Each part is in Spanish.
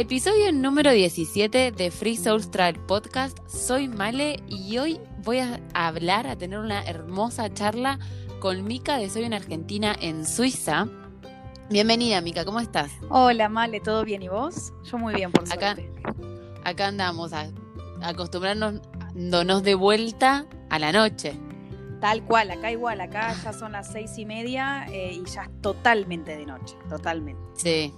Episodio número 17 de Free Souls Travel Podcast. Soy Male y hoy voy a hablar, a tener una hermosa charla con Mica de Soy en Argentina en Suiza. Bienvenida, Mica, ¿cómo estás? Hola, Male, ¿todo bien y vos? Yo muy bien, por Acá, suerte. acá andamos a, acostumbrarnos donos de vuelta a la noche. Tal cual, acá igual, acá ya son las seis y media eh, y ya es totalmente de noche, totalmente. Sí,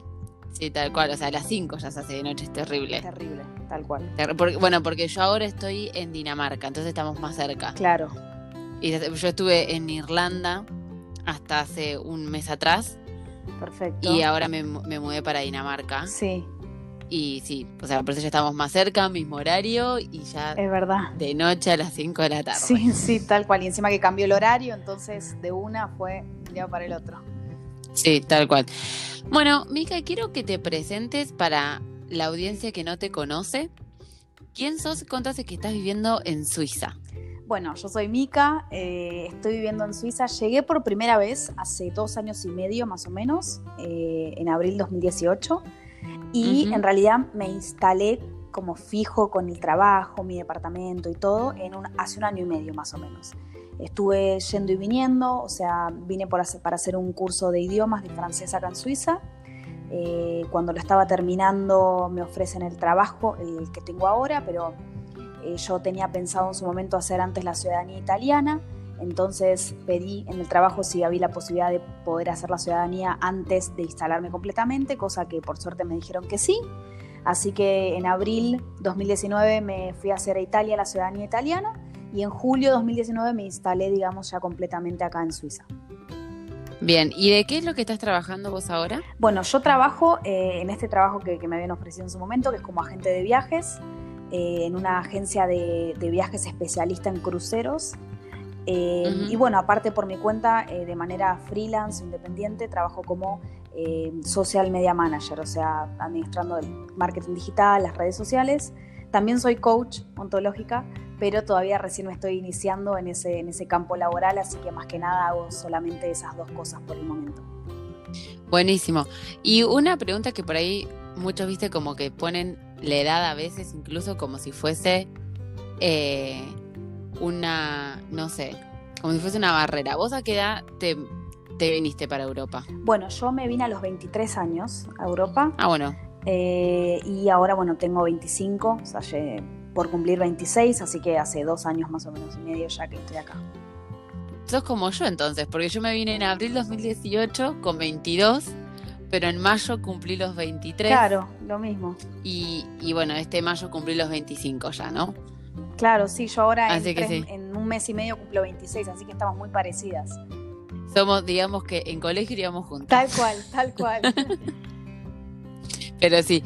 sí, tal cual. O sea, a las 5 ya se hace de noche, es terrible. Terrible, tal cual. Ter- porque- bueno, porque yo ahora estoy en Dinamarca, entonces estamos más cerca. Claro, Y yo estuve en Irlanda hasta hace un mes atrás perfecto. y ahora me, me mudé para Dinamarca. Sí, Y sí, o sea, por eso ya estamos más cerca, mismo horario y ya es verdad. de noche a las 5 de la tarde. Sí, sí, tal cual. Y encima que cambió el horario, entonces de una fue un día para el otro. Sí, tal cual. Bueno, Mica, quiero que te presentes para la audiencia que no te conoce. ¿Quién sos? ¿Cuánto hace que estás viviendo en Suiza? Bueno, yo soy Mica, eh, estoy viviendo en Suiza. Llegué por primera vez hace dos años y medio más o menos, eh, en abril 2018. Y en realidad me instalé como fijo con el trabajo, mi departamento y todo, en un, hace un año y medio más o menos. Estuve yendo y viniendo, o sea, vine para hacer un curso de idiomas de francés acá en Suiza. Eh, cuando lo estaba terminando me ofrecen el trabajo, el que tengo ahora, pero eh, yo tenía pensado en su momento hacer antes la ciudadanía italiana, entonces pedí en el trabajo si había la posibilidad de poder hacer la ciudadanía antes de instalarme completamente, cosa que por suerte me dijeron que sí. Así que en abril 2019 me fui a hacer a Italia la ciudadanía italiana y en julio 2019 me instalé, digamos, ya completamente acá en Suiza. Bien, ¿y de qué es lo que estás trabajando vos ahora? Bueno, yo trabajo eh, en este trabajo que, que me habían ofrecido en su momento, que es como agente de viajes, eh, en una agencia de, de viajes especialista en cruceros. Eh, Ujú. Y bueno, aparte por mi cuenta, eh, de manera freelance, independiente, trabajo como eh, social media manager, o sea, administrando el marketing digital, las redes sociales. También soy coach ontológica, pero todavía recién me estoy iniciando en ese, en ese campo laboral, así que más que nada hago solamente esas dos cosas por el momento. Buenísimo. Y una pregunta que por ahí muchos, viste, como que ponen la edad a veces, incluso como si fuese eh, una, no sé, como si fuese una barrera. ¿Vos a qué edad te, te viniste para Europa? Bueno, yo me vine a los 23 años a Europa Ah, bueno, eh, y ahora, bueno, tengo 25, o sea, por cumplir 26, así que hace dos años más o menos y medio ya que estoy acá. sos como yo entonces, porque yo me vine en abril 2018 con 22, pero en mayo cumplí los 23 Claro, lo mismo. y, y bueno, este mayo cumplí los 25 ya, ¿no? Claro, sí, yo ahora en, tres- sí. en un mes y medio cumplo 26, así que estamos muy parecidas. Somos, digamos que en colegio iríamos juntas. Tal cual, tal cual. Pero sí.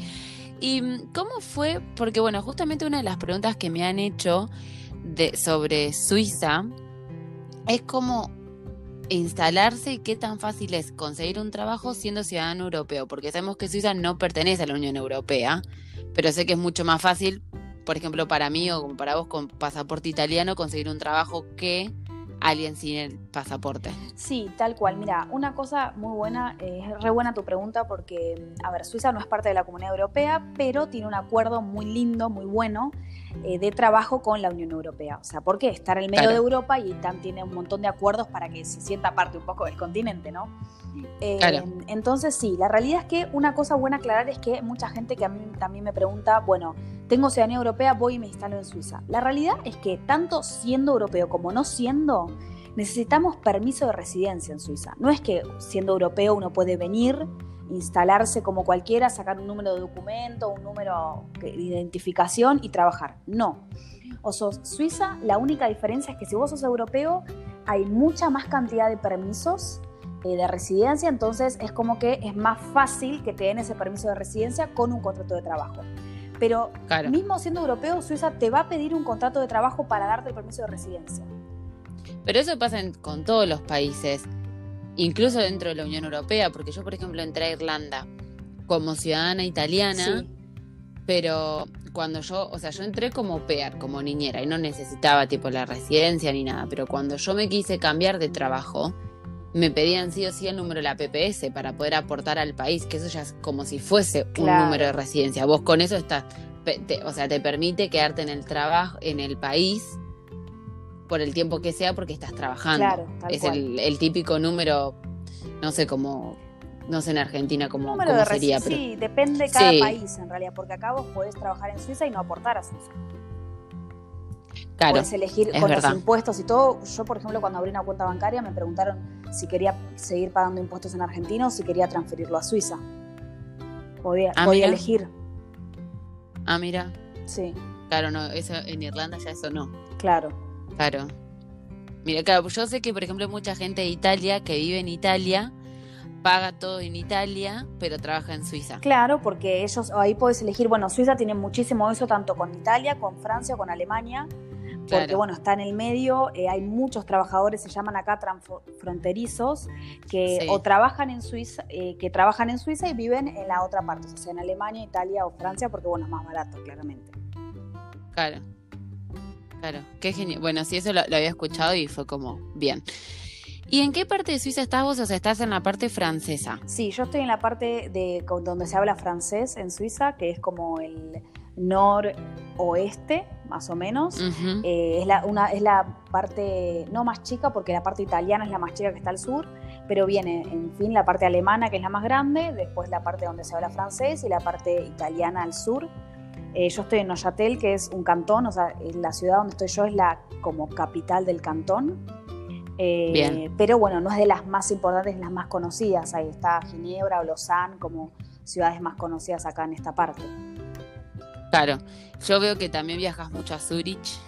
¿Y mm, cómo fue? Porque bueno, justamente una de las preguntas que me han hecho de, sobre Suiza es cómo instalarse y qué tan fácil es conseguir un trabajo siendo ciudadano europeo, porque sabemos que Suiza no pertenece a la Unión Europea, pero sé que es mucho más fácil, por ejemplo, para mí o para vos con pasaporte italiano, conseguir un trabajo que alguien sin el pasaporte. Sí, tal cual. Mira, una cosa muy buena, eh, es re buena tu pregunta porque, a ver, Suiza no es parte de la Comunidad Europea, pero tiene un acuerdo muy lindo, muy bueno eh, de trabajo con la Unión Europea. O sea, ¿por qué? Estar en el medio Claro. de Europa y TAN tiene un montón de acuerdos para que se sienta parte un poco del continente, ¿no? Eh, Claro. Entonces, sí, la realidad es que una cosa buena aclarar es que mucha gente que a mí también me pregunta, bueno, tengo ciudadanía europea, voy y me instalo en Suiza. La realidad es que tanto siendo europeo como no siendo, necesitamos permiso de residencia en Suiza. No es que siendo europeo uno puede venir, instalarse como cualquiera, sacar un número de documento, un número de identificación y trabajar. No. O sos Suiza, la única diferencia es que si vos sos europeo, hay mucha más cantidad de permisos eh, de residencia, entonces es como que es más fácil que te den ese permiso de residencia con un contrato de trabajo. Pero Claro. mismo siendo europeo, Suiza te va a pedir un contrato de trabajo para darte el permiso de residencia. Pero eso pasa en- con todos los países, incluso dentro de la Unión Europea, porque yo, por ejemplo, entré a Irlanda como ciudadana italiana, Sí. pero cuando yo, o sea, yo entré como pear, como niñera, y no necesitaba tipo la residencia ni nada, pero cuando yo me quise cambiar de trabajo, me pedían sí o sí el número de la PPS para poder aportar al país, que eso ya es como si fuese un número de residencia. Vos con eso estás, o sea, te permite quedarte en el trabajo, en el país por el tiempo que sea porque estás trabajando. Claro, es el, típico número, no sé cómo, no sé en Argentina cómo, sería. Pero... Sí, depende de cada país en realidad, porque acá vos podés trabajar en Suiza y no aportar a Suiza. Claro, Puedes elegir con los impuestos y todo. Yo, por ejemplo, cuando abrí una cuenta bancaria me preguntaron si quería seguir pagando impuestos en Argentina o si quería transferirlo a Suiza. Podía, ah, elegir. Ah, mira. Sí. Claro, no, eso en Irlanda ya eso no. Claro. Claro. Mira, claro, yo sé que, por ejemplo, mucha gente de Italia que vive en Italia paga todo en Italia, pero trabaja en Suiza. Claro, porque ellos ahí puedes elegir, bueno, Suiza tiene muchísimo eso tanto con Italia, con Francia, con Alemania porque bueno, está en el medio, eh, hay muchos trabajadores, se llaman acá transfronterizos, que o trabajan en Suiza, eh, que trabajan en Suiza y viven en la otra parte, o sea, en Alemania, Italia o Francia, porque bueno, es más barato, claramente. Claro. Claro, qué genial. Bueno, sí, eso lo, había escuchado y fue como, bien. ¿Y en qué parte de Suiza estás vos? O sea, estás en la parte francesa. Sí, yo estoy en la parte de donde se habla francés en Suiza, que es como el noroeste, más o menos. Eh, es, la, una, es la parte, no más chica, porque la parte italiana es la más chica que está al sur, pero viene, en fin, la parte alemana, que es la más grande, después la parte donde se habla francés y la parte italiana al sur. Eh, yo estoy en Neuchâtel, que es un cantón, o sea, la ciudad donde estoy yo es la como capital del cantón. Eh, pero bueno, no es de las más importantes, las más conocidas. Ahí está Ginebra o Lausanne como ciudades más conocidas acá en esta parte. Claro, yo veo que también viajas mucho a Zurich,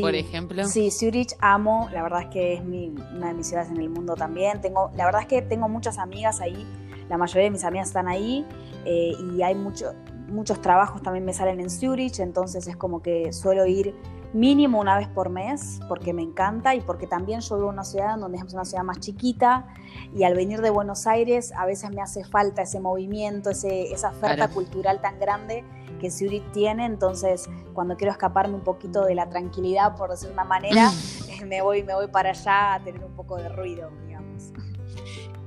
por ejemplo. Sí, Zurich amo, la verdad es que es una de mis ciudades en el mundo también. Tengo, la verdad es que tengo muchas amigas ahí, la mayoría de mis amigas están ahí eh, y hay mucho, muchos trabajos también me salen en Zurich, entonces es como que suelo ir mínimo una vez por mes porque me encanta y porque también yo vivo en una ciudad donde es una ciudad más chiquita y al venir de Buenos Aires a veces me hace falta ese movimiento, ese, esa oferta cultural tan grande que Zurich tiene, entonces cuando quiero escaparme un poquito de la tranquilidad, por decir una manera, me voy, me voy para allá a tener un poco de ruido, digamos.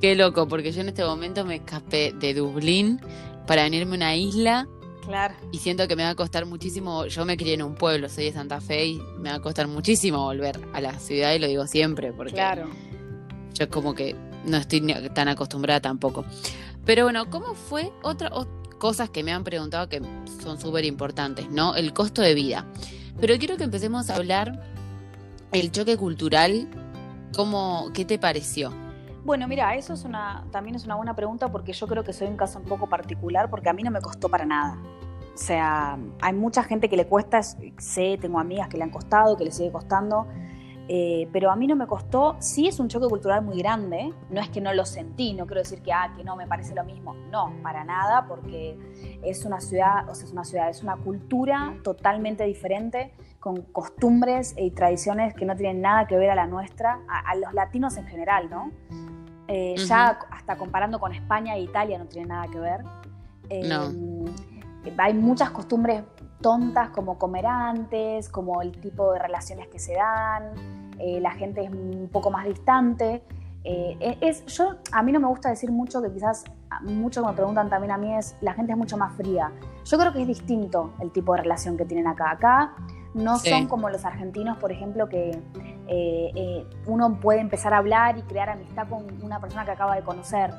Qué loco, porque yo en este momento me escapé de Dublín para venirme a una isla. Claro. Y siento que me va a costar muchísimo. Yo me crié en un pueblo, soy de Santa Fe y me va a costar muchísimo volver a la ciudad y lo digo siempre porque claro. yo como que no estoy tan acostumbrada tampoco. Pero bueno, ¿cómo fue otra, cosas que me han preguntado que son súper importantes, ¿no? El costo de vida. Pero quiero que empecemos a hablar el choque cultural, ¿cómo, ¿qué te pareció? Bueno, mira, eso es una, también es una buena pregunta porque yo creo que soy un caso un poco particular porque a mí no me costó para nada. O sea, hay mucha gente que le cuesta, sé, tengo amigas que le han costado, que le sigue costando, eh, pero a mí no me costó, sí es un choque cultural muy grande, no es que no lo sentí, no quiero decir que, ah, que no me parece lo mismo, no, para nada, porque es una ciudad, o sea, es una ciudad, es una cultura totalmente diferente, con costumbres y tradiciones que no tienen nada que ver a la nuestra, a, los latinos en general, ¿no? Eh, ya hasta comparando con España e Italia no tiene nada que ver. no. Eh, hay muchas costumbres tontas como comer antes, como el tipo de relaciones que se dan, eh, la gente es un poco más distante. E-, es, yo, a mí no me gusta decir mucho, que quizás muchos me preguntan también a mí, es la gente es mucho más fría. Yo creo que es distinto el tipo de relación que tienen acá. Acá no son como los argentinos, por ejemplo, que eh, uno puede empezar a hablar y crear amistad con una persona que acaba de conocer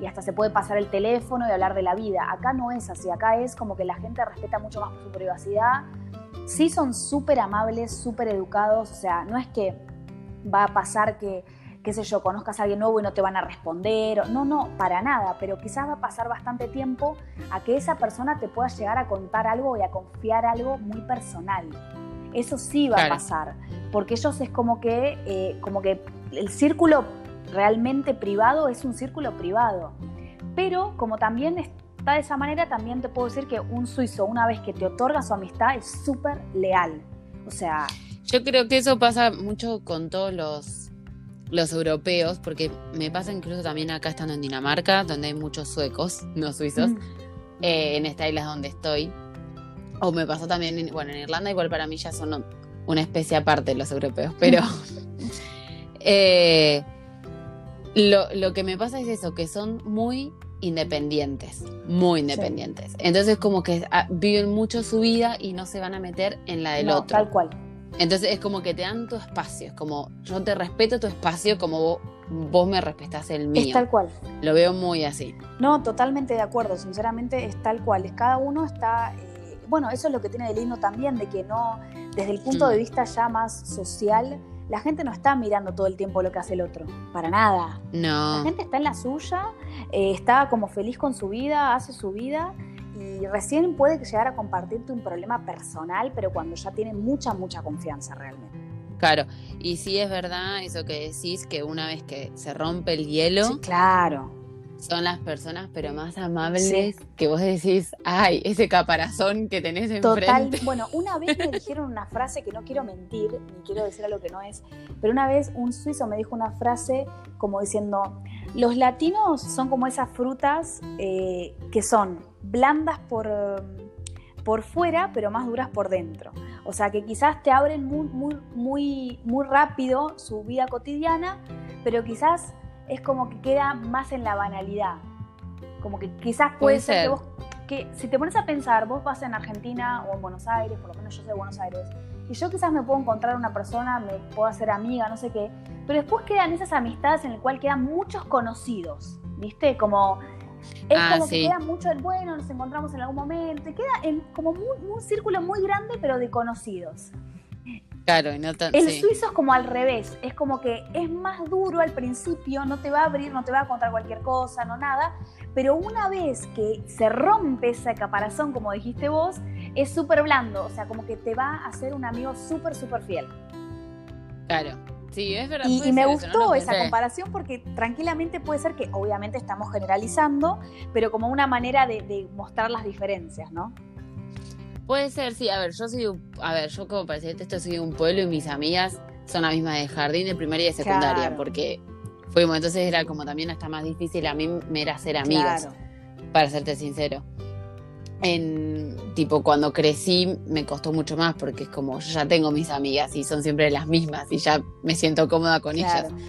y hasta se puede pasar el teléfono y hablar de la vida. Acá no es así, acá es como que la gente respeta mucho más su privacidad. Sí son súper amables, súper educados, o sea, no es que va a pasar que, qué sé yo, conozcas a alguien nuevo y no te van a responder. No, no, para nada, pero quizás va a pasar bastante tiempo a que esa persona te pueda llegar a contar algo y a confiar algo muy personal. Eso sí va a pasar, porque ellos es como que, eh, como que el círculo realmente privado es un círculo privado. Pero como también está de esa manera, también te puedo decir que un suizo, una vez que te otorga su amistad, es súper leal. O sea... Yo creo que eso pasa mucho con todos los, los europeos, porque me pasa incluso también acá estando en Dinamarca, donde hay muchos suecos, no suizos, mm. eh, en esta isla donde estoy. O me pasó también, en, bueno, en Irlanda igual para mí ya son una especie aparte los europeos, pero... eh, Lo, lo que me pasa es eso, que son muy independientes, muy independientes. Entonces como que ah, viven mucho su vida y no se van a meter en la del No, otro. tal cual. Entonces es como que te dan tu espacio, es como yo te respeto tu espacio como vos, vos me respetás el Es mío. tal cual. Lo veo muy así. No, totalmente de acuerdo, sinceramente es tal cual, es cada uno está, eh, bueno, eso es lo que tiene de lindo también, de que no, desde el punto Mm. de vista ya más social, la gente no está mirando todo el tiempo lo que hace el otro, para nada. La No, gente está en la suya, eh, está como feliz con su vida, hace su vida y recién puede llegar a compartirte un problema personal, pero cuando ya tiene mucha, mucha confianza realmente. claro. Y sí es verdad eso que decís, que una vez que se rompe el hielo, Sí, claro. Son las personas pero más amables Sí. que vos decís, ay, ese caparazón que tenés Total, enfrente. bueno, una vez me dijeron una frase que no quiero mentir, ni quiero decir algo que no es, pero una vez un suizo me dijo una frase como diciendo, los latinos son como esas frutas eh, que son blandas por, por fuera, pero más duras por dentro. O sea, que quizás te abren muy, muy, muy, muy rápido su vida cotidiana, pero quizás es como que queda más en la banalidad. Como que quizás puede, Puede ser, que ser. vos que si te pones a pensar, vos vas en Argentina o en Buenos Aires, por lo menos yo soy de Buenos Aires, y yo quizás me puedo encontrar una persona, me puedo hacer amiga, no sé qué, pero después quedan esas amistades en las cuales quedan muchos conocidos, ¿viste? Como es Ah, como que sí. queda mucho el bueno, nos encontramos en algún momento, y queda en como muy- un círculo muy grande, pero de conocidos. Claro, y no tan, El sí. suizo es como al revés, es como que es más duro al principio, no te va a abrir, no te va a contar cualquier cosa, no nada, pero una vez que se rompe esa caparazón, como dijiste vos, es súper blando, o sea, como que te va a hacer un amigo súper, súper fiel. Claro. Sí, es verdad. Y, me eso, gustó esa comparación porque tranquilamente puede ser que obviamente estamos generalizando, pero como una manera de, de mostrar las diferencias, ¿no? Puede ser, sí. A ver, yo soy, a ver, yo como presidente esto soy de un pueblo y mis amigas son las mismas de jardín, de primaria y de secundaria, Claro. porque fuimos, entonces era como también hasta más difícil a mí me era ser amigas, Claro. para serte sincero. En tipo cuando crecí me costó mucho más porque es como yo ya tengo mis amigas y son siempre las mismas y ya me siento cómoda con Claro. ellas.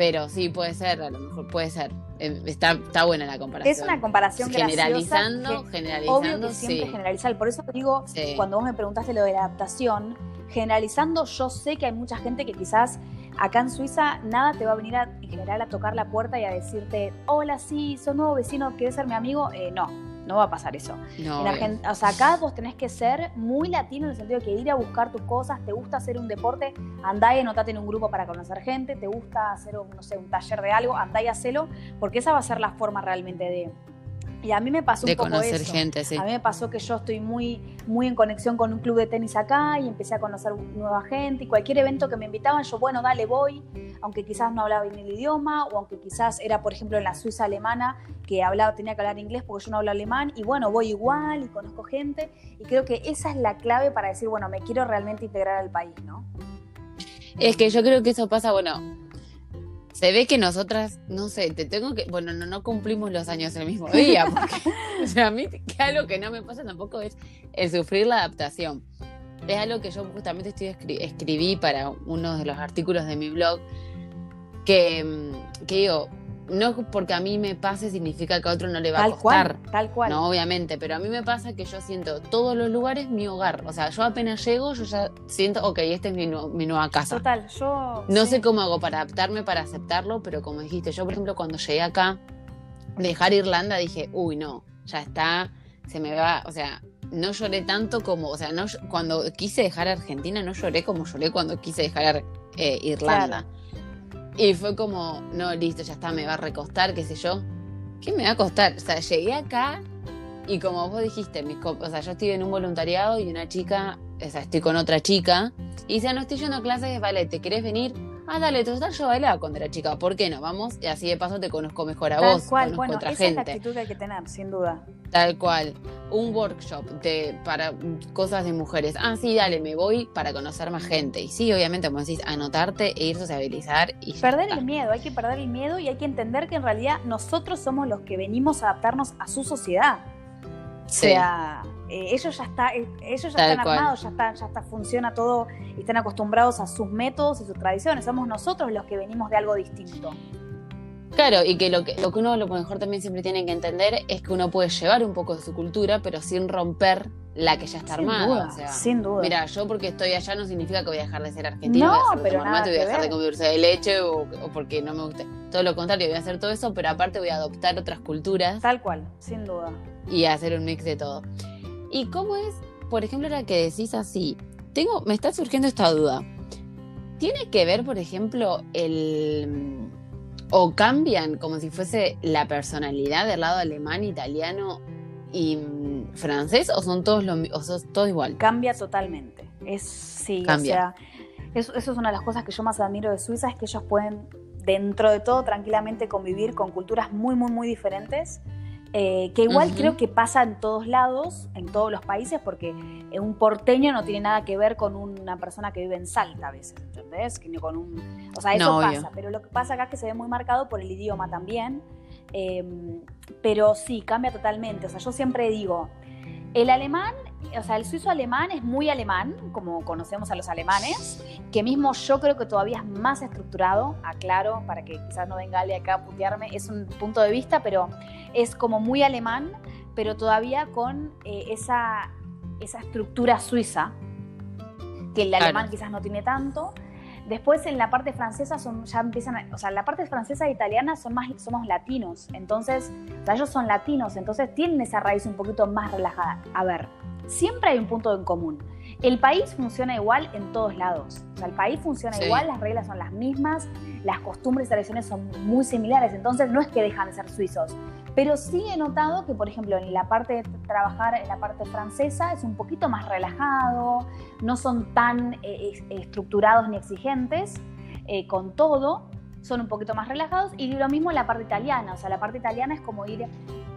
Pero sí puede ser, a lo mejor puede ser. Eh, Está, está buena la comparación. Es una comparación generalizando, graciosa, generalizando, Obvio que siempre sí. generalizar. Por eso digo, Sí. cuando vos me preguntaste lo de la adaptación, generalizando, yo sé que hay mucha gente que quizás acá en Suiza nada te va a venir a, en general a tocar la puerta y a decirte, hola, sí, sos nuevo vecino, ¿querés ser mi amigo? Eh, no, no va a pasar eso. No, En o sea, acá vos tenés que ser muy latino en el sentido de que ir a buscar tus cosas, te gusta hacer un deporte, andá y anotate en un grupo para conocer gente, te gusta hacer, un, no sé, un taller de algo, andá y hacelo, porque esa va a ser la forma realmente de... Y a mí me pasó de un poco conocer eso. gente, sí. A mí me pasó que yo estoy muy, muy en conexión con un club de tenis acá y empecé a conocer nueva gente y cualquier evento que me invitaban, yo, bueno, dale, voy, aunque quizás no hablaba bien el idioma o aunque quizás era, por ejemplo, en la Suiza alemana que hablaba, tenía que hablar inglés porque yo no hablo alemán y bueno, voy igual y conozco gente y creo que esa es la clave para decir, bueno, me quiero realmente integrar al país, ¿no? Es que yo creo que eso pasa, bueno, se ve que nosotras, no sé, te tengo que, bueno, no, no cumplimos los años el mismo día, porque, o sea, a mí que algo que no me pasa tampoco es el sufrir la adaptación. Es algo que yo justamente estoy escri- escribí para uno de los artículos de mi blog, que, mm, que digo, no porque a mí me pase significa que a otro no le va Tal a costar. cual, tal cual. No, obviamente, pero a mí me pasa que yo siento todos los lugares mi hogar. O sea, yo apenas llego, yo ya siento, ok, esta es mi, nu- mi nueva casa. Total, yo... No sí. sé cómo hago para adaptarme, para aceptarlo, pero como dijiste, yo por ejemplo cuando llegué acá, dejar Irlanda, dije, uy, no, ya está, se me va, o sea, no lloré tanto como, o sea, no, cuando quise dejar Argentina, no lloré como lloré cuando quise dejar eh, Irlanda. Y fue como, no, listo, ya está, me va a recostar, qué sé yo. ¿Qué me va a costar? O sea, llegué acá y como vos dijiste, mis o sea, yo estoy en un voluntariado y una chica, o sea, estoy con otra chica, y dice, "Ah, no estoy yendo a clases de ballet, ¿te querés venir? Ah, dale, total, yo bailaba cuando era chica, ¿por qué no? Vamos, y así de paso te conozco mejor a Tal vos, cual, conozco bueno, otra esa es la gente. actitud que hay que tener, sin duda. Tal cual. Un workshop de, para cosas de mujeres. Ah, sí, dale, me voy para conocer más gente. Y sí, obviamente, como decís, anotarte e ir a sociabilizar y Perder está. el miedo, hay que perder el miedo y hay que entender que en realidad nosotros somos los que venimos a adaptarnos a su sociedad. O Sí. sea, eh, ellos ya está, eh, ellos ya Tal están cual. armados, ya está, ya está, funciona todo y están acostumbrados a sus métodos y sus tradiciones. Somos nosotros los que venimos de algo distinto. Claro, y que lo, que lo que uno lo mejor también siempre tiene que entender es que uno puede llevar un poco de su cultura, pero sin romper la que ya está Sin armada. duda, o sea, sin duda. Mira, yo porque estoy allá no significa que voy a dejar de ser argentina, No, voy a dejar de pero tomar mate, voy a dejar de ver. comer dulce de leche o, o porque no me guste. Todo lo contrario, voy a hacer todo eso, pero aparte voy a adoptar otras culturas Tal cual, sin duda. y hacer un mix de todo. ¿Y cómo es, por ejemplo, ahora que decís así? Tengo, me está surgiendo esta duda. ¿Tiene que ver, por ejemplo, el o cambian como si fuese la personalidad del lado alemán, italiano y mm, francés o son todos lo, o son todo igual? Cambia totalmente. Es, sí, Cambia. o sea, eso, eso es una de las cosas que yo más admiro de Suiza, es que ellos pueden, dentro de todo, tranquilamente convivir con culturas muy, muy, muy diferentes. Eh, que igual creo que pasa en todos lados, en todos los países, porque eh, un porteño no tiene nada que ver con una persona que vive en Salta a veces, ¿entendés? Que con un, o sea, eso No, pasa, pero lo que pasa acá es que se ve muy marcado por el idioma también. eh, pero sí, cambia totalmente. O sea, yo siempre digo, el alemán, o sea, el suizo alemán es muy alemán, como conocemos a los alemanes, que mismo yo creo que todavía es más estructurado, aclaro, para que quizás no venga alguien acá a putearme, es un punto de vista, pero es como muy alemán, pero todavía con eh, esa, esa estructura suiza, que el Claro. alemán quizás no tiene tanto. Después en la parte francesa son, ya empiezan, a- o sea, la parte francesa e italiana son más, somos latinos, entonces, o sea, ellos son latinos, entonces tienen esa raíz un poquito más relajada. A ver, siempre hay un punto en común. El país funciona igual en todos lados. O sea, el país funciona Sí. igual, las reglas son las mismas, las costumbres y tradiciones son muy similares, entonces no es que dejan de ser suizos. Pero sí he notado que, por ejemplo, en la parte de trabajar en la parte francesa es un poquito más relajado, no son tan eh, estructurados ni exigentes eh, con todo, son un poquito más relajados y lo mismo en la parte italiana, o sea, la parte italiana es como ir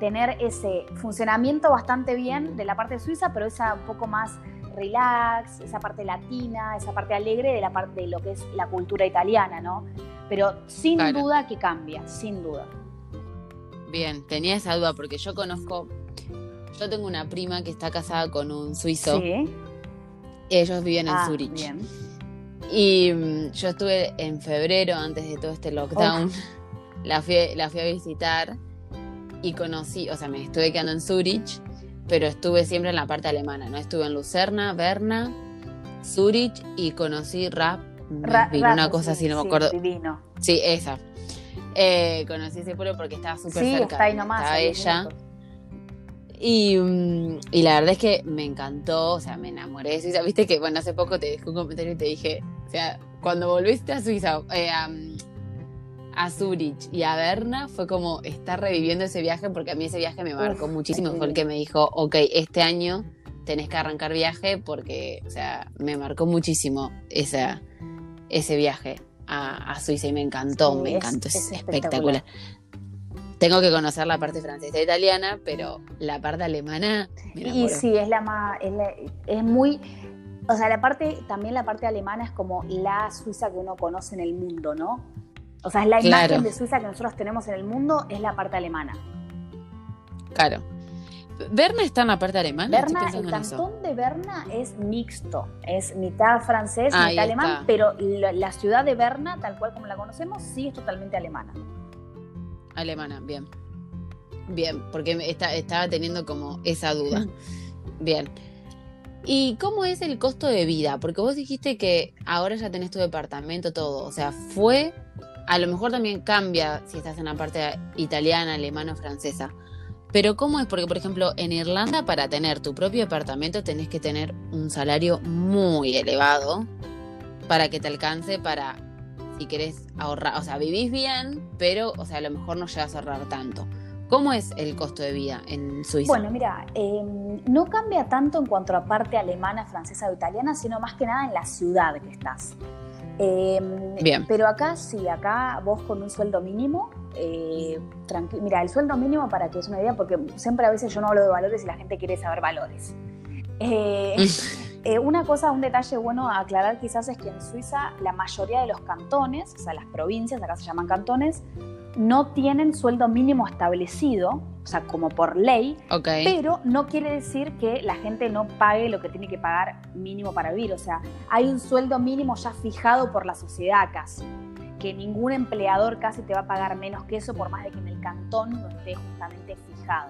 tener ese funcionamiento bastante bien de la parte suiza, pero esa un poco más relax, esa parte latina, esa parte alegre de la parte de lo que es la cultura italiana, ¿no? Pero sin Claro. duda que cambia, sin duda. Bien, tenía esa duda porque yo conozco, yo tengo una prima que está casada con un suizo, Sí. ellos viven en Ah, Zurich. bien. Y mm, yo estuve en febrero, antes de todo este lockdown, la, fui, la fui a visitar y conocí, o sea, me estuve quedando en Zurich, pero estuve siempre en la parte alemana, ¿no? Estuve en Lucerna, Berna, Zurich y conocí Rap, Ra- una cosa sí, así, no me acuerdo. Divino. Sí, esa. Eh, conocí ese pueblo porque estaba súper Sí, cerca. está ahí nomás. estaba ella. Y, mm, y la verdad es que me encantó, o sea, me enamoré de Suiza. Viste que, bueno, hace poco te dejé un comentario y te dije, o sea, cuando volviste a Suiza, eh, mm, a Zurich y a Berna, fue como estar reviviendo ese viaje, porque a mí ese viaje me marcó Uf, muchísimo. Fue el que me dijo, ok, este año tenés que arrancar viaje, porque, o sea, me marcó muchísimo esa, ese viaje a, a Suiza y me encantó, Sí, me es- encantó, es, es espectacular. espectacular. Tengo que conocer la parte francesa e italiana, pero la parte alemana me Y sí, es la más, es, la- es muy, o sea, la parte, también la parte alemana es como la Suiza que uno conoce en el mundo, ¿no? O sea, es la Claro. imagen de Suiza que nosotros tenemos en el mundo, es la parte alemana. Claro. ¿Berna está en la parte alemana? Berna, el cantón de Berna es mixto, es mitad francés, Ahí mitad alemán, está. pero la, la ciudad de Berna, tal cual como la conocemos, sí es totalmente alemana. Alemana, bien. Bien, porque está- estaba teniendo como esa duda. Bien. ¿Y cómo es el costo de vida? Porque vos dijiste que ahora ya tenés tu departamento, todo. O sea, fue. A lo mejor también cambia si estás en la parte italiana, alemana o francesa. Pero ¿cómo es? Porque, por ejemplo, en Irlanda, para tener tu propio departamento, tenés que tener un salario muy elevado para que te alcance para, si querés ahorrar. O sea, vivís bien, pero, o sea, a lo mejor no llegas a ahorrar tanto. ¿Cómo es el costo de vida en Suiza? Bueno, mira, eh, no cambia tanto en cuanto a parte alemana, francesa o italiana, sino más que nada en la ciudad que estás. Eh, Bien. Pero acá sí, acá vos con un sueldo mínimo, eh, tranqui- mira, el sueldo mínimo para que es una idea, porque siempre a veces yo no hablo de valores y la gente quiere saber valores. Eh, eh, una cosa, un detalle bueno a aclarar quizás es que en Suiza la mayoría de los cantones, o sea, las provincias, acá se llaman cantones, no tienen sueldo mínimo establecido, o sea, como por ley, pero no quiere decir que la gente no pague lo que tiene que pagar mínimo para vivir. O sea, hay un sueldo mínimo ya fijado por la sociedad casi. que ningún empleador casi te va a pagar menos que eso, por más de que en el cantón no esté justamente fijado.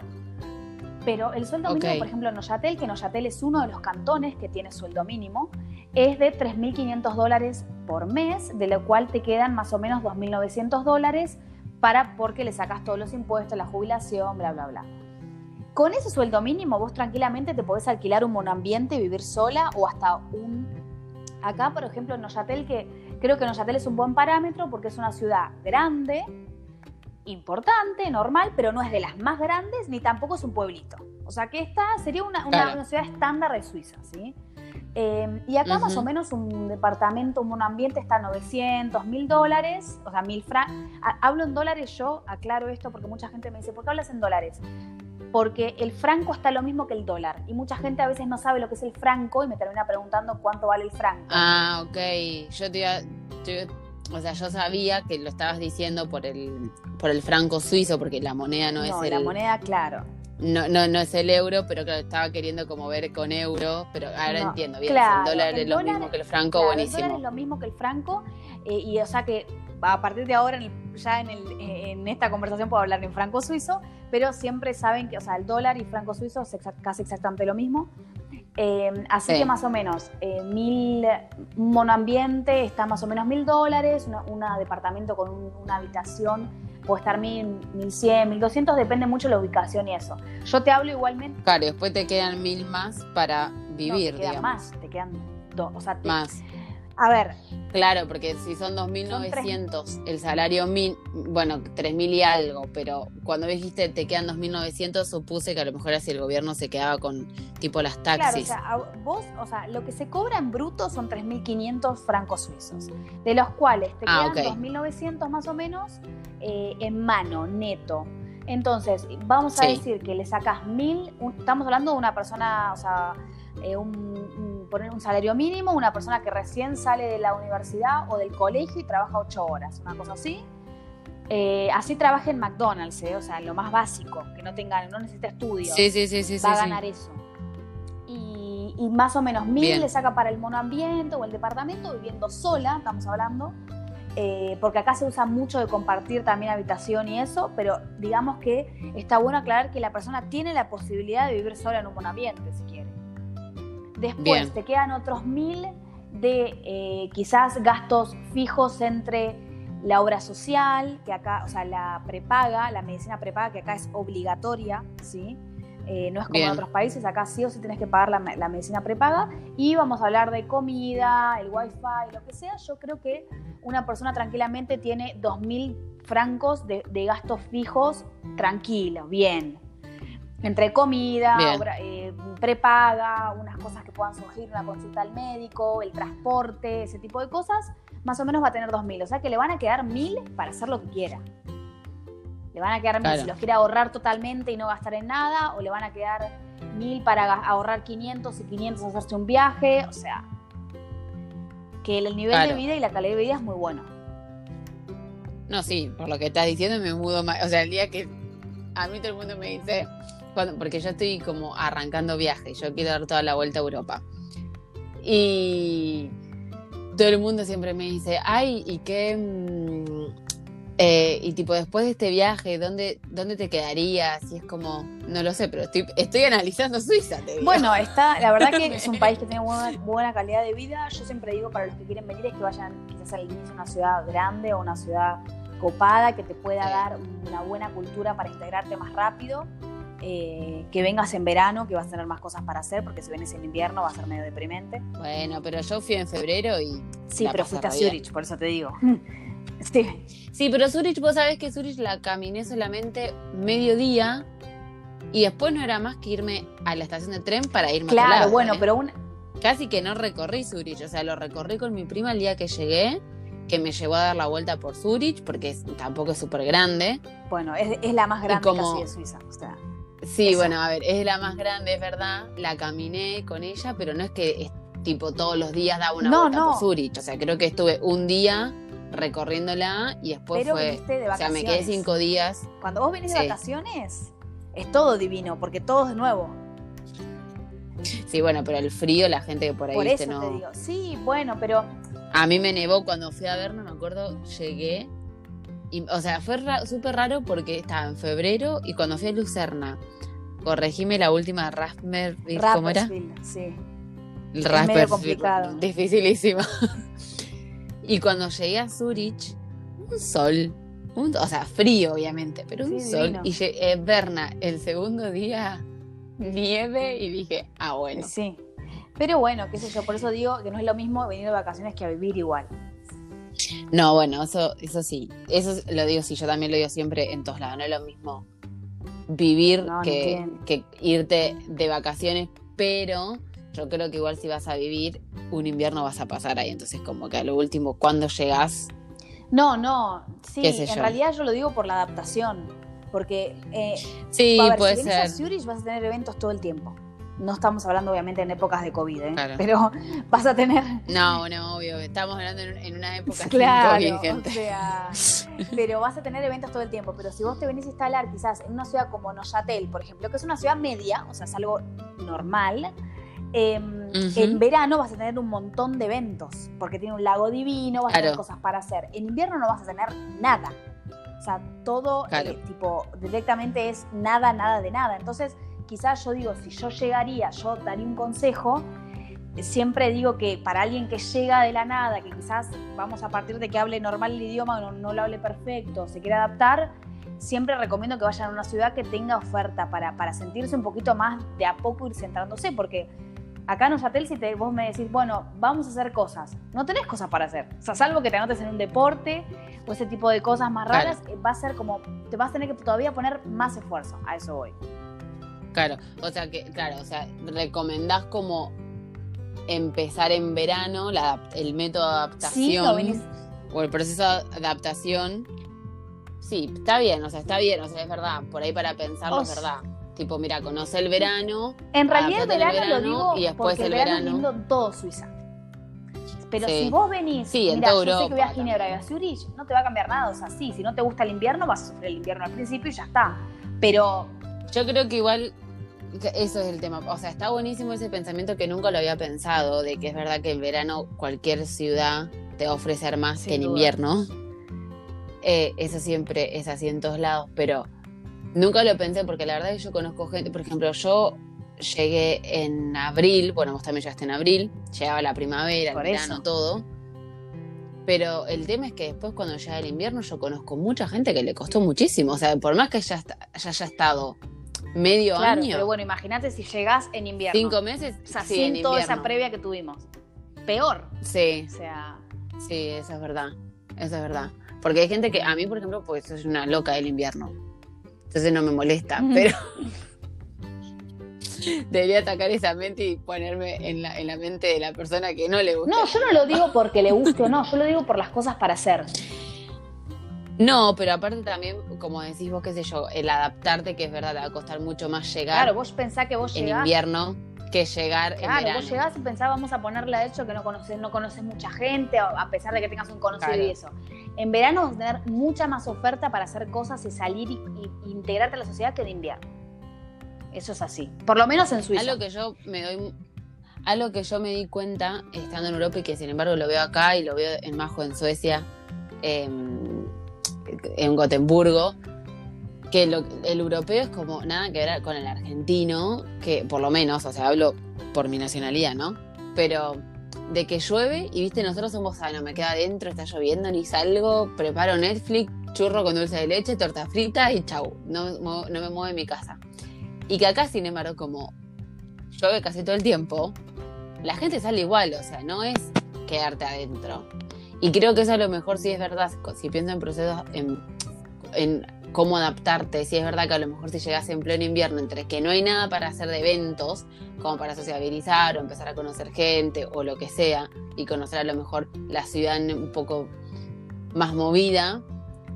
Pero el sueldo mínimo, por ejemplo, en Noyatel, que Noyatel es uno de los cantones que tiene sueldo mínimo, es de 3.500 dólares por mes, de lo cual te quedan más o menos 2.900 dólares para porque le sacas todos los impuestos, la jubilación, bla, bla, bla. Con ese sueldo mínimo vos tranquilamente te podés alquilar un monoambiente, vivir sola o hasta un... Acá, por ejemplo, en Noyatel, que creo que Noyatel es un buen parámetro porque es una ciudad grande, importante, normal, pero no es de las más grandes ni tampoco es un pueblito. O sea que esta sería una, una- Claro. una ciudad estándar de Suiza, ¿sí? Eh, y acá más o menos un departamento, un ambiente está a 900, 1000 dólares, o sea, 1000 francos. Hablo en dólares yo, aclaro esto porque mucha gente me dice, ¿por qué hablas en dólares? Porque el franco está lo mismo que el dólar y mucha gente a veces no sabe lo que es el franco y me termina preguntando cuánto vale el franco. Ah, ok. Yo te te o sea, yo sabía que lo estabas diciendo por el, por el franco suizo, porque la moneda no, no, es la el, moneda, claro. No, no, no es el euro, pero claro, estaba queriendo como ver con euro, pero ahora No, entiendo bien. claro, el dólar es lo dólar- mismo que el franco, Claro, buenísimo. El dólar es lo mismo que el franco eh, y o sea que a partir de ahora en el- ya en, el- en esta conversación puedo hablar en franco suizo, pero siempre saben que o sea, el dólar y franco suizo es exa- casi exactamente lo mismo. Eh, así Sí. que más o menos eh, mil, un monoambiente está más o menos mil dólares, una, una departamento con un- una habitación puede estar mil, mil cien, mil doscientos, depende mucho de la ubicación y eso. Yo te hablo igualmente. Claro, después te quedan mil más para no, vivir, te quedan digamos. más, te quedan dos. O sea, te- Más. A ver, Claro, porque si son 2.900, el salario min, bueno, 3.000 y algo, pero cuando dijiste te quedan 2.900, supuse que a lo mejor así el gobierno se quedaba con tipo las Claro, o taxis. sea, vos, o sea, lo que se cobra en bruto son 3.500 francos suizos, de los cuales te Ah, quedan ok. 2.900 más o menos eh, en mano, neto. Entonces, vamos a Sí. decir que le sacas 1.000, un- estamos hablando de una persona, o sea, eh, un- poner un salario mínimo, una persona que recién sale de la universidad o del colegio y trabaja 8 horas, una cosa así. Eh, así trabaja en McDonald's, eh, o sea, lo más básico, que no tenga, no necesita estudios Sí, sí, sí, sí, va a sí. ganar eso. Y, y más o menos mil Bien. le saca para el monoambiente o el departamento, viviendo sola, estamos hablando, eh, porque acá se usa mucho de compartir también habitación y eso, pero digamos que está bueno aclarar que la persona tiene la posibilidad de vivir sola en un monoambiente, si quiere. Después Bien. te quedan otros mil de eh, quizás gastos fijos entre la obra social, que acá, o sea, la prepaga, la medicina prepaga, que acá es obligatoria, ¿sí? Eh, no es como Bien. en otros países, acá sí o sí tenés que pagar la, la medicina prepaga. Y vamos a hablar de comida, el wifi, lo que sea. Yo creo que una persona tranquilamente tiene 2.000 francos de, de gastos fijos tranquilo, bien. Entre comida, obra- eh, prepaga, unas cosas que puedan surgir, una consulta al médico, el transporte, ese tipo de cosas, más o menos va a tener 2.000. O sea que le van a quedar 1.000 para hacer lo que quiera. Le van a quedar 1.000 Claro. si los quiere ahorrar totalmente y no gastar en nada, o le van a quedar 1.000 para ahorrar 500 y 500 hacerse un viaje. O sea, que el nivel de vida y la calidad de vida es muy bueno. No, sí, por lo que estás diciendo me mudo más. O sea, el día que a mí todo el mundo me dice, cuando, porque yo estoy como arrancando viaje, yo quiero dar toda la vuelta a Europa. Y todo el mundo siempre me dice, ay, ¿y qué? mm, eh, y tipo, después de este viaje, ¿dónde, ¿dónde te quedarías? Y es como, no lo sé, pero estoy, estoy analizando Suiza, te digo. Bueno, está, la verdad que es un país que tiene buena, buena calidad de vida. Yo siempre digo para los que quieren venir es que vayan quizás al inicio a una ciudad grande o una ciudad copada que te pueda dar una buena cultura para integrarte más rápido. Eh, que vengas en verano, que vas a tener más cosas para hacer, porque si vienes en invierno va a ser medio deprimente. Bueno, pero yo fui en febrero y Sí, pero fuiste a. Zurich, por eso te digo. Sí, Sí, pero Zurich, vos sabés que Zurich la caminé solamente mediodía y después no era más que irme a la estación de tren para irme a otro claro, bueno, ¿eh? pero un, Casi que no recorrí Zurich, o sea, lo recorrí con mi prima el día que llegué, que me llevó a dar la vuelta por Zurich, porque es- tampoco es súper grande. bueno, es, es la más grande como- casi de Suiza. O sea, Sí, bueno, a ver, es la más grande, es verdad, la caminé con ella, pero no es que tipo todos los días daba una No, vuelta no. por Zurich, o sea, creo que estuve un día recorriéndola y después pero fue... viniste de O sea, vacaciones. me quedé cinco días Cuando vos venís de Sí. vacaciones, es todo divino, porque todo es nuevo. Sí, bueno, pero el frío, la gente que por ahí Por viste, eso no. te digo. Sí, bueno, pero A mí me nevó cuando fui a Berna, me acuerdo, llegué. Y, o sea, fue súper raro porque estaba en febrero y cuando fui a Lucerna, corregime la última Raspberry, ¿cómo era? Sí. El complicado. Dificilísimo. y cuando llegué a Zurich, un sol. o sea, frío, obviamente, pero un sol. Y llegué, Berna, el segundo día, nieve, y dije, ah, bueno. Sí. Pero bueno, qué sé yo, por eso digo que no es lo mismo venir de vacaciones que a vivir igual. No, bueno, eso, eso sí. Eso lo digo, sí, yo también lo digo siempre en todos lados. No es lo mismo vivir que, que, irte de vacaciones, pero yo creo que igual si vas a vivir, un invierno vas a pasar ahí. Entonces, como que a lo último, cuando llegas. No, no, sí, en realidad yo lo digo por la adaptación. Porque eh, sí, puede si ser. a Zurich vas a tener eventos todo el tiempo. No estamos hablando obviamente en épocas de COVID, ¿eh? pero vas a tener... No, no, obvio, estamos hablando en, una época claro, sin COVID, O sea, pero vas a tener eventos todo el tiempo. Pero si vos te venís a instalar quizás en una ciudad como Noyatel, por ejemplo, que es una ciudad media, o sea, es algo normal, em, En verano vas a tener un montón de eventos, porque tiene un lago divino, vas a tener cosas para hacer. En invierno no vas a tener nada. O sea, todo eh, tipo, directamente es nada, nada de nada. Entonces, quizás yo digo, si yo llegaría, yo daría un consejo, siempre digo que para alguien que llega de la nada, que quizás vamos a partir de que hable normal el idioma, no, no lo hable perfecto, se quiere adaptar, siempre recomiendo que vayan a una ciudad que tenga oferta para, para sentirse un poquito más de a poco ir centrándose, porque acá en Oyatel si te, vos me decís, bueno, vamos a hacer cosas, no tenés cosas para hacer. O sea, salvo que te anotes en un deporte o ese tipo de cosas más raras, va a ser como, te vas a tener que todavía poner más esfuerzo, a eso voy. Claro, o sea que, claro, o sea, recomendás como empezar en verano el método de adaptación o el proceso de adaptación. Sí, está bien, o sea, está bien, o sea, es verdad, por ahí para pensarlo es verdad. Tipo, mira, conoce el verano. En realidad el verano, lo digo y después el verano, es lindo todo Suiza. Pero si vos venís, sí, mira, yo sé que voy a Ginebra y a Zurich, no te va a cambiar nada. O sea, sí, si no te gusta el invierno, vas a sufrir el invierno al principio y ya está. Pero. Yo creo que igual eso es el tema. O sea, está buenísimo ese pensamiento que nunca lo había pensado, de que es verdad que en verano cualquier ciudad te va a ofrecer más que en invierno. Eh, eso siempre es así en todos lados, pero nunca lo pensé porque la verdad es que yo conozco gente, por ejemplo, yo llegué en abril, bueno, vos también llegaste en abril, llegaba la primavera, el verano, todo. Pero el tema es que después cuando llega el invierno yo conozco mucha gente que le costó muchísimo. O sea, por más que ya, ya haya estado medio año. Pero bueno, imagínate si llegás en invierno. Cinco meses. O sea, sin toda esa previa que tuvimos. Peor. Sí. O sea. Sí, eso es verdad. Eso es verdad. Porque hay gente que, a mí, por ejemplo, pues soy una loca del invierno. Entonces no me molesta, pero. Debería atacar esa mente y ponerme en la, en la mente de la persona que no le gusta. No, yo no lo digo porque le guste o no, yo lo digo por las cosas para hacer. No, pero aparte también, como decís vos, qué sé yo, el adaptarte, que es verdad, te va a costar mucho más llegar. Claro, vos pensás que vos llegás. En invierno que llegar claro, en verano. vos llegás y pensás, vamos a ponerle a hecho que no conoces, no conoces mucha gente, a pesar de que tengas un conocido y eso. En verano vas a tener mucha más oferta para hacer cosas y salir y, integrarte a la sociedad que en invierno. Eso es así. Por lo menos en Suiza. Algo que yo me doy. Algo que yo me di cuenta estando en Europa y que sin embargo lo veo acá y lo veo en Majo en Suecia. Eh, en Gotemburgo, que el europeo es como nada que ver con el argentino, que por lo menos, o sea, hablo por mi nacionalidad, ¿no? Pero de que llueve y viste, nosotros somos, ah, no, me queda adentro, está lloviendo, ni salgo, preparo Netflix, churro con dulce de leche, torta frita y chau, no, no me mueve mi casa. Y que acá, sin embargo, como llueve casi todo el tiempo, la gente sale igual, o sea, no es quedarte adentro. Y creo que eso a lo mejor sí es verdad, si pienso en procesos, en, cómo adaptarte, si es verdad que a lo mejor si llegas en pleno invierno, entre que no hay nada para hacer de eventos, como para sociabilizar o empezar a conocer gente o lo que sea, y conocer a lo mejor la ciudad un poco más movida,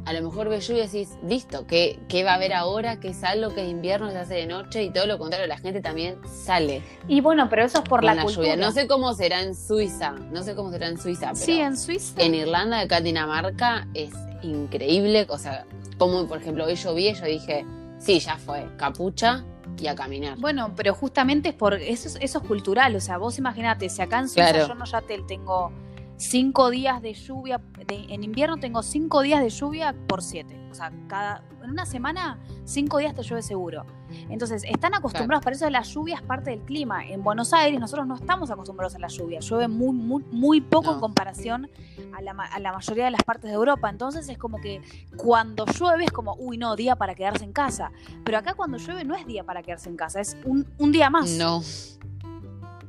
a lo mejor ves lluvia y decís, listo, ¿qué, ¿qué, va a haber ahora? ¿Qué es algo que es invierno, se hace de noche? Y todo lo contrario, la gente también sale. Y bueno, pero eso es por la, lluvia. No sé cómo será en Suiza, no sé cómo será en Suiza. Pero sí, en Suiza. En Irlanda, acá en Dinamarca, es increíble. O sea, como por ejemplo hoy lloví, yo dije, sí, ya fue, capucha y a caminar. Bueno, pero justamente es por eso, eso es cultural. O sea, vos imaginate, si acá en Suiza yo no ya te tengo cinco días de lluvia, en invierno tengo cinco días de lluvia por siete. O sea, cada, en una semana, cinco días te llueve seguro. Entonces, están acostumbrados, para eso la lluvia es parte del clima. En Buenos Aires nosotros no estamos acostumbrados a la lluvia, llueve muy, muy, muy poco en comparación a la, a la, mayoría de las partes de Europa. Entonces es como que cuando llueve es como, uy, no, día para quedarse en casa. Pero acá cuando llueve no es día para quedarse en casa, es un, un día más. No.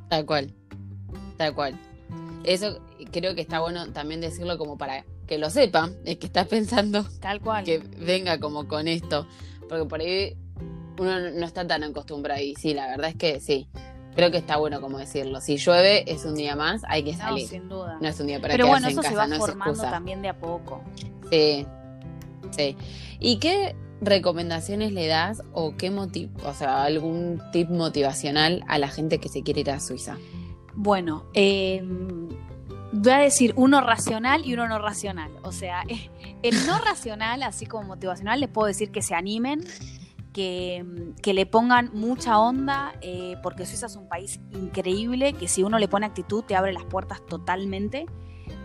Tal cual. Tal cual. Eso creo que está bueno también decirlo como para que lo sepa, es que estás pensando tal cual que venga como con esto, porque por ahí uno no está tan acostumbrado y sí, la verdad es que sí. Creo que está bueno como decirlo. Si llueve es un día más, hay que salir. No, sin duda. No es un día para Pero bueno, eso en casa, se va no formando también de a poco. Sí. Sí. ¿Y qué recomendaciones le das o qué motivo, o sea, algún tip motivacional a la gente que se quiere ir a Suiza? Bueno, eh, voy a decir uno racional y uno no racional. O sea, el no racional, así como motivacional, les puedo decir que se animen, que, que le pongan mucha onda, eh, porque Suiza es un país increíble, que si uno le pone actitud te abre las puertas totalmente.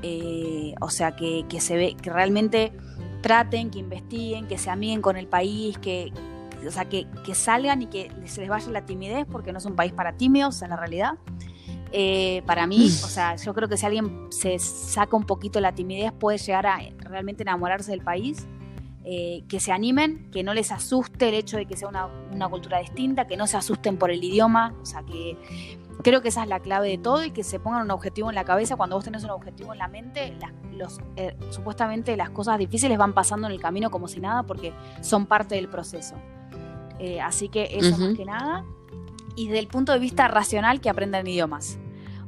Eh, o sea, que, que, se ve, que realmente traten, que investiguen, que se amiguen con el país, que, o sea, que, que salgan y que se les vaya la timidez, porque no es un país para tímidos en la realidad. Eh, para mí, o sea, yo creo que si alguien se saca un poquito la timidez puede llegar a realmente enamorarse del país. Eh, que se animen, que no les asuste el hecho de que sea una, una, cultura distinta, que no se asusten por el idioma, o sea, que creo que esa es la clave de todo y que se pongan un objetivo en la cabeza. Cuando vos tenés un objetivo en la mente, las, los, eh, supuestamente las cosas difíciles van pasando en el camino como si nada porque son parte del proceso. Eh, así que eso uh -huh. más que nada. Y desde el punto de vista racional, que aprendan idiomas.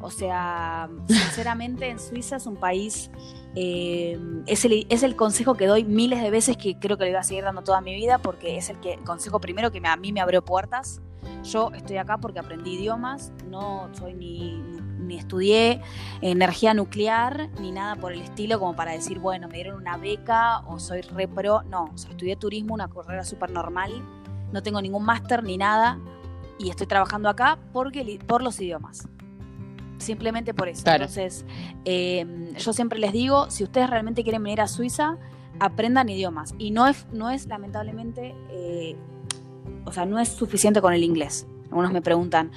O sea, sinceramente en Suiza es un país, eh, es, el, es, el, consejo que doy miles de veces que creo que le voy a seguir dando toda mi vida porque es el que, consejo primero que a mí me abrió puertas. Yo estoy acá porque aprendí idiomas, no soy ni, ni estudié energía nuclear ni nada por el estilo como para decir, bueno, me dieron una beca o soy re pro. No, estudié turismo, una carrera súper normal, no tengo ningún máster ni nada y estoy trabajando acá porque, por los idiomas simplemente por eso. Claro. Entonces, eh, yo siempre les digo, si ustedes realmente quieren venir a Suiza, aprendan idiomas. Y no es, no es lamentablemente, eh, o sea, no es suficiente con el inglés. Algunos me preguntan,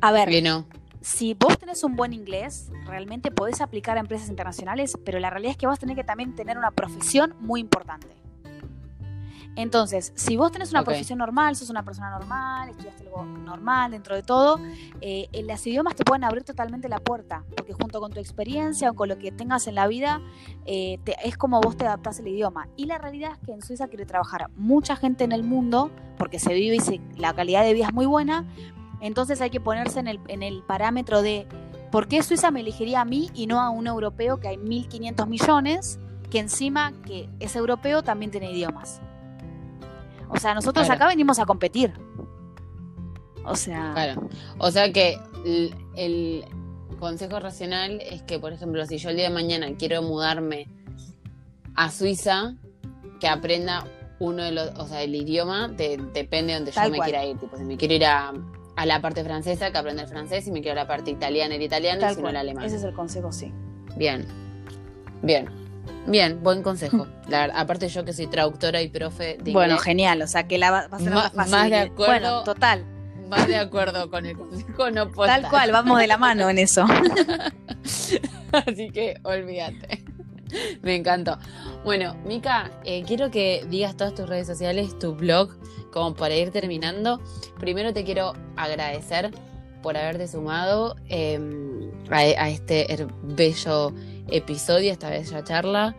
a ver, no. si vos tenés un buen inglés, realmente podés aplicar a empresas internacionales, pero la realidad es que vas a tener que también tener una profesión muy importante. Entonces, si vos tenés una okay. profesión normal, sos una persona normal, estudiaste algo normal dentro de todo, eh, los idiomas te pueden abrir totalmente la puerta, porque junto con tu experiencia o con lo que tengas en la vida, eh, te, es como vos te adaptás el idioma. Y la realidad es que en Suiza quiere trabajar mucha gente en el mundo, porque se vive y se, la calidad de vida es muy buena, entonces hay que ponerse en el, en el parámetro de por qué Suiza me elegiría a mí y no a un europeo que hay 1.500 millones, que encima que es europeo también tiene idiomas. O sea, nosotros claro. acá venimos a competir. O sea. Claro. O sea que el, el, consejo racional es que, por ejemplo, si yo el día de mañana quiero mudarme a Suiza, que aprenda uno de los, o sea, el idioma de, depende de donde Tal yo me quiera ir. Tipo, si me quiero ir a, a, la parte francesa, que aprenda el francés, si me quiero ir a la parte italiana, el italiano, Tal y si no el alemán. Ese es el consejo, sí. Bien. Bien. Bien, buen consejo. La, aparte yo que soy traductora y profe de Bueno, inglés, genial, o sea que la va a ser Ma- más fácil. más de acuerdo. Bueno, total. más de acuerdo con el consejo no puedo Tal cual, vamos de la mano en eso. Así que olvídate. Me encantó. Bueno, Mica, eh, quiero que digas todas tus redes sociales, tu blog, como para ir terminando. Primero te quiero agradecer por haberte sumado eh, a, a este bello episodio, esta bella charla,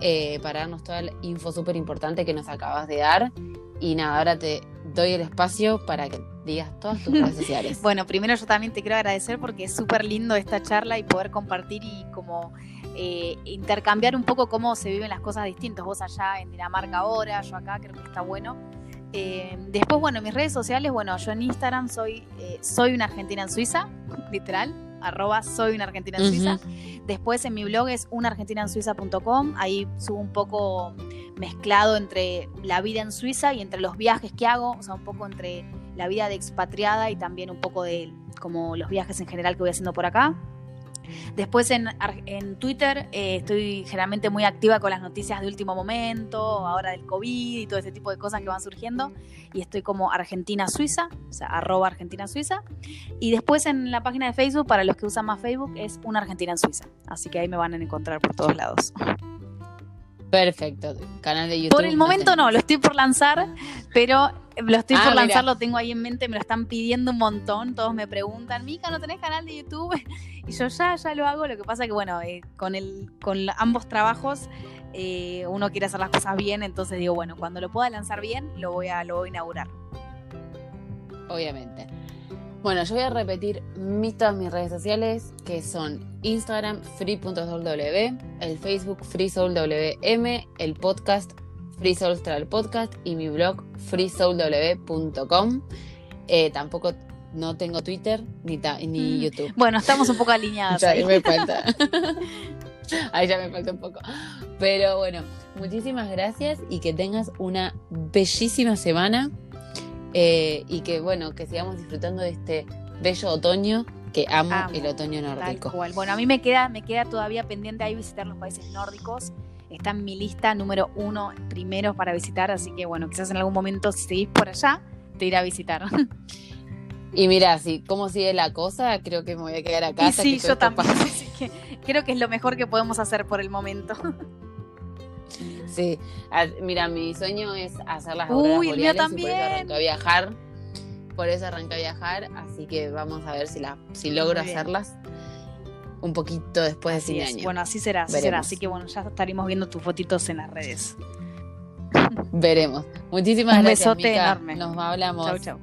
eh, para darnos toda la info súper importante que nos acabas de dar. Y nada, ahora te doy el espacio para que digas todas tus redes sociales. Bueno, primero yo también te quiero agradecer porque es súper lindo esta charla y poder compartir y como eh, intercambiar un poco cómo se viven las cosas distintas. Vos allá en Dinamarca ahora, yo acá, creo que está bueno. Eh, después, bueno, mis redes sociales, bueno, yo en Instagram soy, eh, soy una argentina en Suiza, literal, arroba soy una argentina en. Suiza. Después en mi blog es unargentinansuiza.com, ahí subo un poco mezclado entre la vida en Suiza y entre los viajes que hago, o sea, un poco entre la vida de expatriada y también un poco de como los viajes en general que voy haciendo por acá. Después en, en Twitter eh, estoy generalmente muy activa con las noticias de último momento, ahora del COVID y todo ese tipo de cosas que van surgiendo. Y estoy como Argentina Suiza, o sea, arroba Argentina Suiza. Y después en la página de Facebook, para los que usan más Facebook, es una Argentina en Suiza. Así que ahí me van a encontrar por todos lados. Perfecto, canal de YouTube. Por el momento no, lo estoy por lanzar, pero lo estoy ah, por lanzar, lo tengo ahí en mente, me lo están pidiendo un montón, todos me preguntan, Mica, ¿no tenés canal de YouTube? Y yo ya, ya lo hago, lo que pasa que bueno, eh, con, el, con ambos trabajos eh, uno quiere hacer las cosas bien, entonces digo, bueno, cuando lo pueda lanzar bien, lo voy a, lo voy a inaugurar. Obviamente. Bueno, yo voy a repetir mis, todas mis redes sociales, que son Instagram free.soulw, el Facebook freesoulwm, el podcast freesoulstral podcast y mi blog freesoulw.com. Eh, tampoco no tengo Twitter ni, ni mm. YouTube. Bueno, estamos un poco alineadas. ahí me falta. ahí ya me falta un poco. Pero bueno, muchísimas gracias y que tengas una bellísima semana. Eh, y que bueno, que sigamos disfrutando de este bello otoño que amo, el otoño nórdico. Bueno, a mí me queda, me queda todavía pendiente ahí visitar los países nórdicos. Está en mi lista número uno primeros para visitar, así que bueno, quizás en algún momento si seguís por allá, te iré a visitar. Y mira, si cómo sigue la cosa, creo que me voy a quedar acá. sí, yo también. creo que es lo mejor que podemos hacer por el momento. Sí, mira, mi sueño es hacer las Uy, el mío también. por eso arranqué a viajar. Por eso arranqué a viajar, así que vamos a ver si la, si logro hacerlas un poquito después de ese año. Bueno, así será, así será. Así que bueno, ya estaremos viendo tus fotitos en las redes. Veremos. Muchísimas gracias. Un besote enorme. Nos hablamos. Chau, chau.